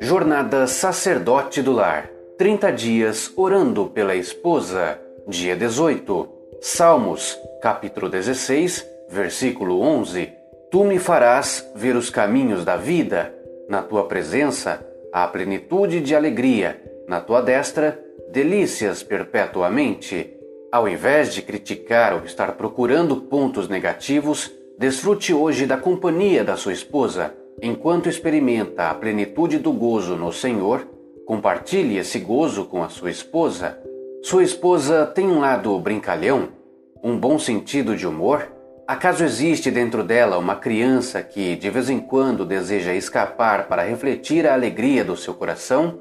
Jornada Sacerdote do Lar 30 dias orando pela esposa. Dia 18. Salmos, capítulo 16, versículo 11. Tu me farás ver os caminhos da vida. Na tua presença há plenitude de alegria. Na tua destra, delícias perpetuamente. Ao invés de criticar ou estar procurando pontos negativos, desfrute hoje da companhia da sua esposa Enquanto experimenta a plenitude do gozo no Senhor, compartilhe esse gozo com a sua esposa. Sua esposa tem um lado brincalhão, um bom sentido de humor? Acaso existe dentro dela uma criança que de vez em quando deseja escapar para refletir a alegria do seu coração?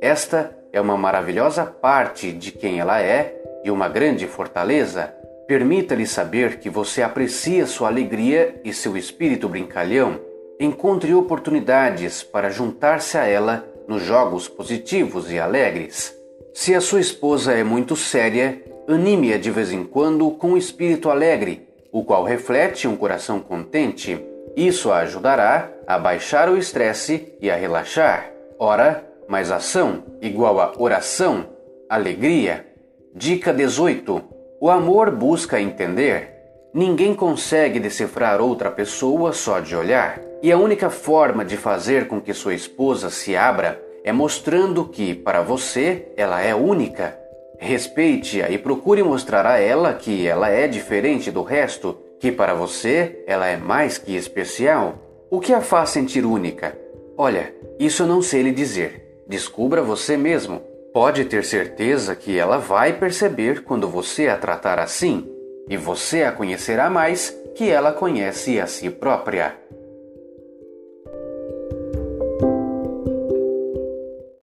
Esta é uma maravilhosa parte de quem ela é e uma grande fortaleza. Permita-lhe saber que você aprecia sua alegria e seu espírito brincalhão encontre oportunidades para juntar-se a ela nos jogos positivos e alegres. Se a sua esposa é muito séria, anime-a de vez em quando com um espírito alegre, o qual reflete um coração contente. Isso a ajudará a baixar o estresse e a relaxar. Ora, mais ação igual a oração, alegria. Dica 18. O amor busca entender. Ninguém consegue decifrar outra pessoa só de olhar. E a única forma de fazer com que sua esposa se abra é mostrando que, para você, ela é única. Respeite-a e procure mostrar a ela que ela é diferente do resto, que para você ela é mais que especial. O que a faz sentir única? Olha, isso eu não sei lhe dizer. Descubra você mesmo. Pode ter certeza que ela vai perceber quando você a tratar assim, e você a conhecerá mais que ela conhece a si própria.